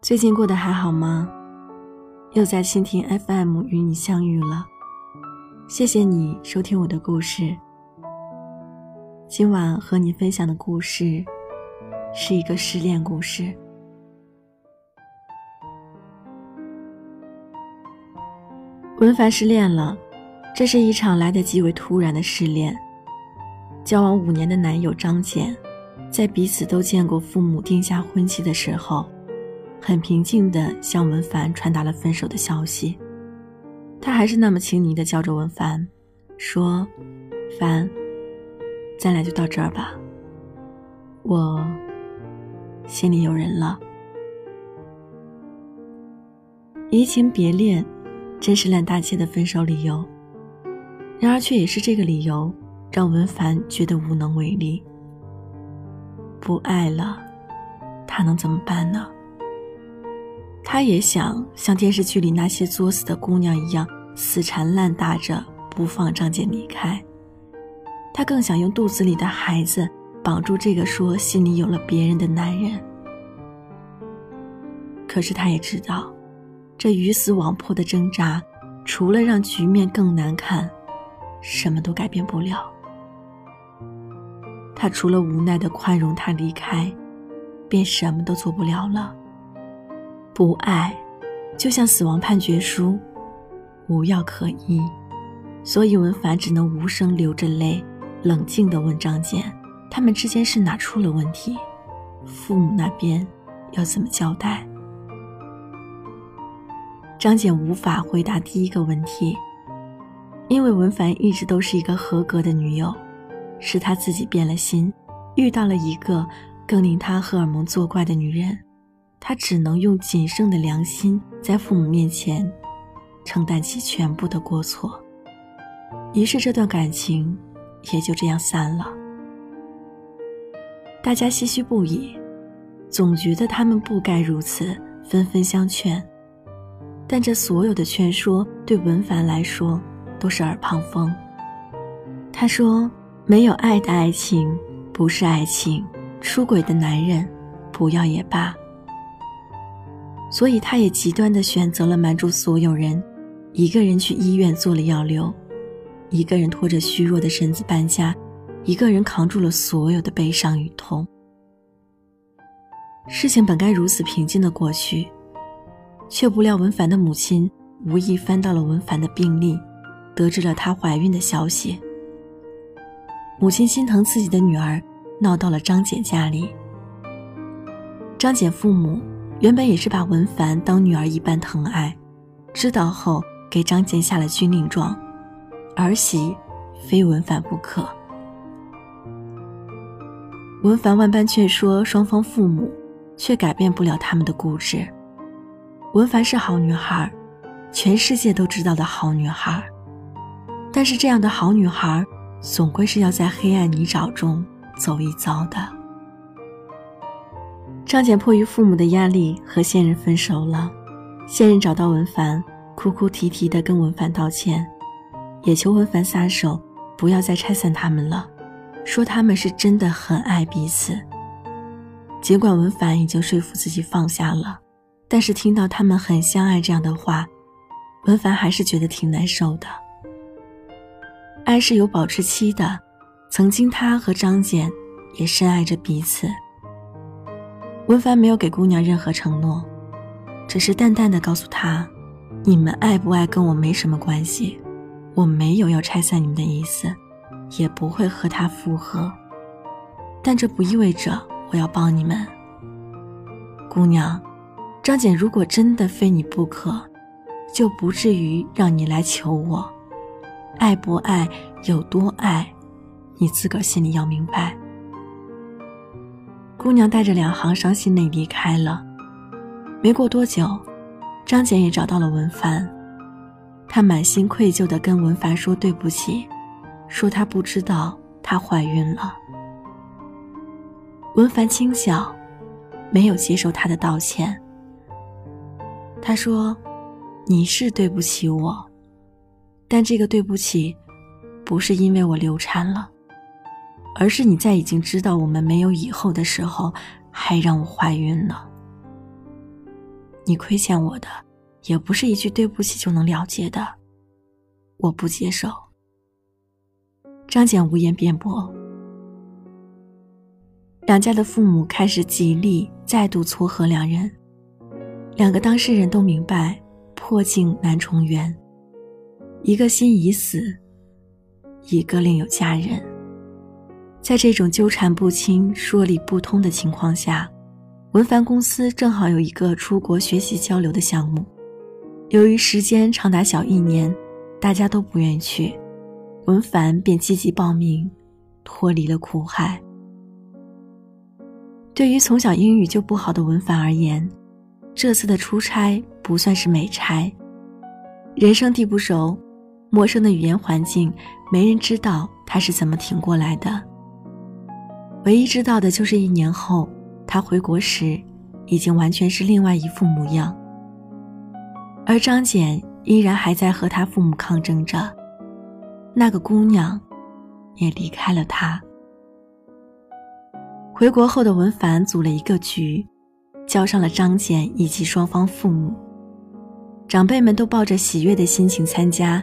最近过得还好吗？又在蜻蜓 FM 与你相遇了，谢谢你收听我的故事。今晚和你分享的故事是一个失恋故事。文凡失恋了，这是一场来得极为突然的失恋。交往五年的男友张简，在彼此都见过父母定下婚期的时候。很平静地向文凡传达了分手的消息，他还是那么亲昵地叫着文凡，说：“凡，咱俩就到这儿吧。我心里有人了。”移情别恋，真是烂大街的分手理由。然而，却也是这个理由，让文凡觉得无能为力。不爱了，他能怎么办呢？他也想像电视剧里那些作死的姑娘一样死缠烂打着不放张姐离开，他更想用肚子里的孩子绑住这个说心里有了别人的男人。可是他也知道，这鱼死网破的挣扎，除了让局面更难看，什么都改变不了。他除了无奈的宽容他离开，便什么都做不了了。不爱，就像死亡判决书，无药可医，所以文凡只能无声流着泪，冷静地问张简：“他们之间是哪出了问题？父母那边要怎么交代？”张简无法回答第一个问题，因为文凡一直都是一个合格的女友，是他自己变了心，遇到了一个更令他荷尔蒙作怪的女人。他只能用仅剩的良心，在父母面前承担起全部的过错。于是，这段感情也就这样散了。大家唏嘘不已，总觉得他们不该如此，纷纷相劝。但这所有的劝说，对文凡来说都是耳旁风。他说：“没有爱的爱情不是爱情，出轨的男人不要也罢。”所以，他也极端的选择了瞒住所有人，一个人去医院做了药流，一个人拖着虚弱的身子搬家，一个人扛住了所有的悲伤与痛。事情本该如此平静的过去，却不料文凡的母亲无意翻到了文凡的病历，得知了她怀孕的消息。母亲心疼自己的女儿，闹到了张简家里。张简父母。原本也是把文凡当女儿一般疼爱，知道后给张简下了军令状，儿媳非文凡不可。文凡万般劝说双方父母，却改变不了他们的固执。文凡是好女孩，全世界都知道的好女孩，但是这样的好女孩，总归是要在黑暗泥沼中走一遭的。张简迫于父母的压力和现任分手了，现任找到文凡，哭哭啼啼地跟文凡道歉，也求文凡撒手，不要再拆散他们了，说他们是真的很爱彼此。尽管文凡已经说服自己放下了，但是听到他们很相爱这样的话，文凡还是觉得挺难受的。爱是有保质期的，曾经他和张简也深爱着彼此。文凡没有给姑娘任何承诺，只是淡淡的告诉她：“你们爱不爱跟我没什么关系，我没有要拆散你们的意思，也不会和他复合。但这不意味着我要帮你们。姑娘，张简如果真的非你不可，就不至于让你来求我。爱不爱，有多爱，你自个儿心里要明白。”姑娘带着两行伤心泪离开了。没过多久，张简也找到了文凡。她满心愧疚地跟文凡说对不起，说她不知道她怀孕了。文凡轻笑，没有接受她的道歉。他说：“你是对不起我，但这个对不起，不是因为我流产了。而是你在已经知道我们没有以后的时候，还让我怀孕了。你亏欠我的，也不是一句对不起就能了结的。我不接受。张简无言辩驳。两家的父母开始极力再度撮合两人，两个当事人都明白破镜难重圆，一个心已死，一个另有佳人。在这种纠缠不清、说理不通的情况下，文凡公司正好有一个出国学习交流的项目，由于时间长达小一年，大家都不愿意去，文凡便积极报名，脱离了苦海。对于从小英语就不好的文凡而言，这次的出差不算是美差。人生地不熟，陌生的语言环境，没人知道他是怎么挺过来的。唯一知道的就是一年后，他回国时，已经完全是另外一副模样。而张简依然还在和他父母抗争着，那个姑娘，也离开了他。回国后的文凡组了一个局，叫上了张简以及双方父母。长辈们都抱着喜悦的心情参加，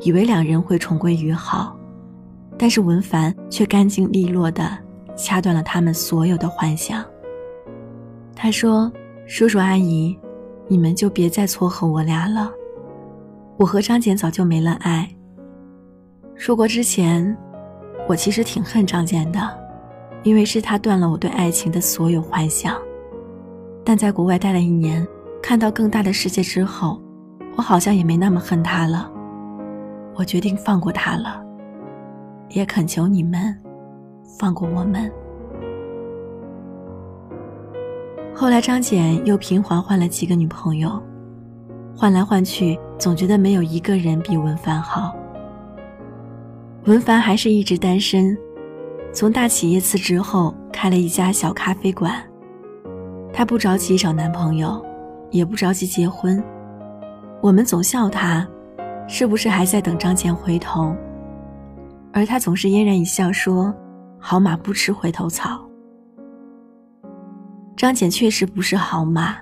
以为两人会重归于好。但是文凡却干净利落地掐断了他们所有的幻想。他说：“叔叔阿姨，你们就别再撮合我俩了。我和张简早就没了爱。出国之前，我其实挺恨张简的。”因为是他断了我对爱情的所有幻想，但在国外待了一年，看到更大的世界之后，我好像也没那么恨他了。我决定放过他了，也恳求你们放过我们。后来张简又频繁换了几个女朋友，换来换去，总觉得没有一个人比文凡好。文凡还是一直单身。从大企业辞职后，开了一家小咖啡馆。他不着急找男朋友，也不着急结婚。我们总笑他，是不是还在等张简回头？而他总是嫣然一笑，说：“好马不吃回头草。”张简确实不是好马，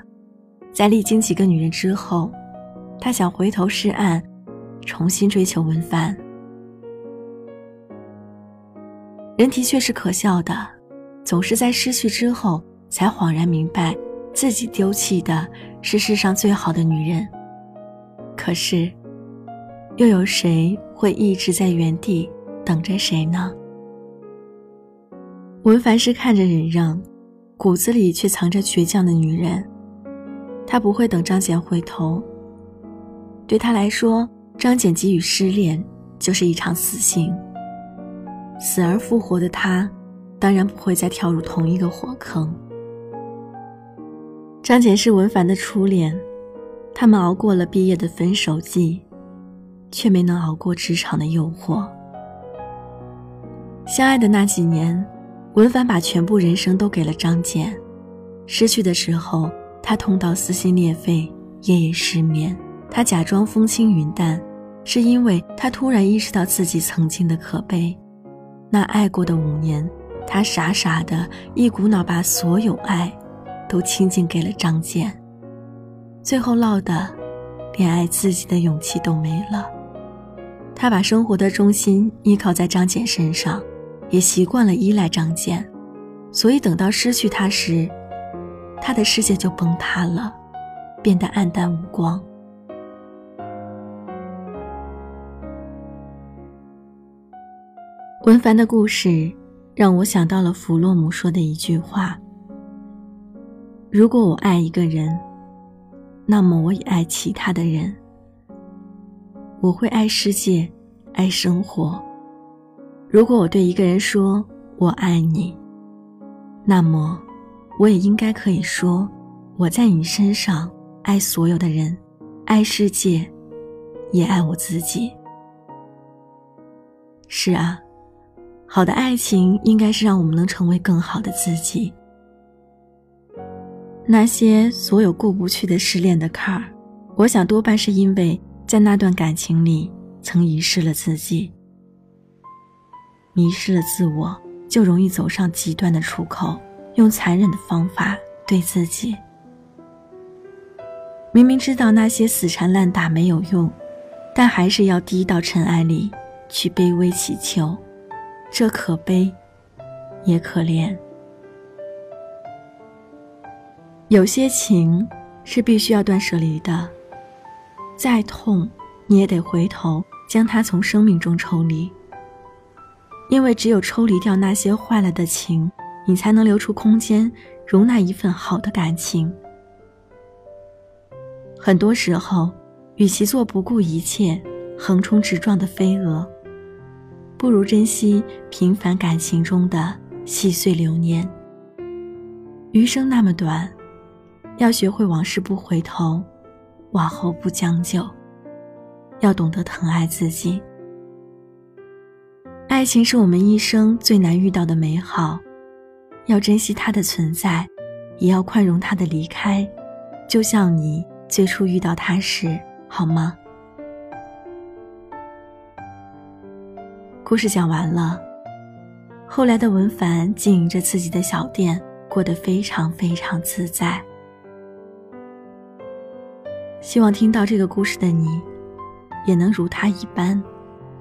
在历经几个女人之后，他想回头是岸，重新追求文帆。人的确是可笑的，总是在失去之后才恍然明白，自己丢弃的是世上最好的女人。可是，又有谁会一直在原地等着谁呢？文凡是看着忍让，骨子里却藏着倔强的女人。她不会等张简回头。对她来说，张简给予失恋就是一场死刑。死而复活的他，当然不会再跳入同一个火坑。张简是文凡的初恋，他们熬过了毕业的分手季，却没能熬过职场的诱惑。相爱的那几年，文凡把全部人生都给了张健，失去的时候，他痛到撕心裂肺，夜夜失眠。他假装风轻云淡，是因为他突然意识到自己曾经的可悲。那爱过的五年，他傻傻的一股脑把所有爱，都倾尽给了张健，最后落得，连爱自己的勇气都没了。他把生活的重心依靠在张健身上，也习惯了依赖张健，所以等到失去他时，他的世界就崩塌了，变得黯淡无光。文凡的故事让我想到了弗洛姆说的一句话：“如果我爱一个人，那么我也爱其他的人。我会爱世界，爱生活。如果我对一个人说我爱你，那么我也应该可以说我在你身上爱所有的人，爱世界，也爱我自己。”是啊。好的爱情应该是让我们能成为更好的自己。那些所有过不去的失恋的坎儿，我想多半是因为在那段感情里曾遗失了自己，迷失了自我，就容易走上极端的出口，用残忍的方法对自己。明明知道那些死缠烂打没有用，但还是要低到尘埃里去卑微祈求，这可悲，也可怜。有些情是必须要断舍离的，再痛，你也得回头将它从生命中抽离。因为只有抽离掉那些坏了的情，你才能留出空间，容纳一份好的感情。很多时候，与其做不顾一切、横冲直撞的飞蛾，不如珍惜平凡感情中的细碎流年。余生那么短，要学会往事不回头，往后不将就。要懂得疼爱自己。爱情是我们一生最难遇到的美好，要珍惜它的存在，也要宽容它的离开，就像你。最初遇到他时，好吗？故事讲完了，后来的文凡经营着自己的小店，过得非常非常自在。希望听到这个故事的你，也能如他一般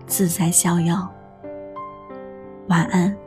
自在逍遥。晚安。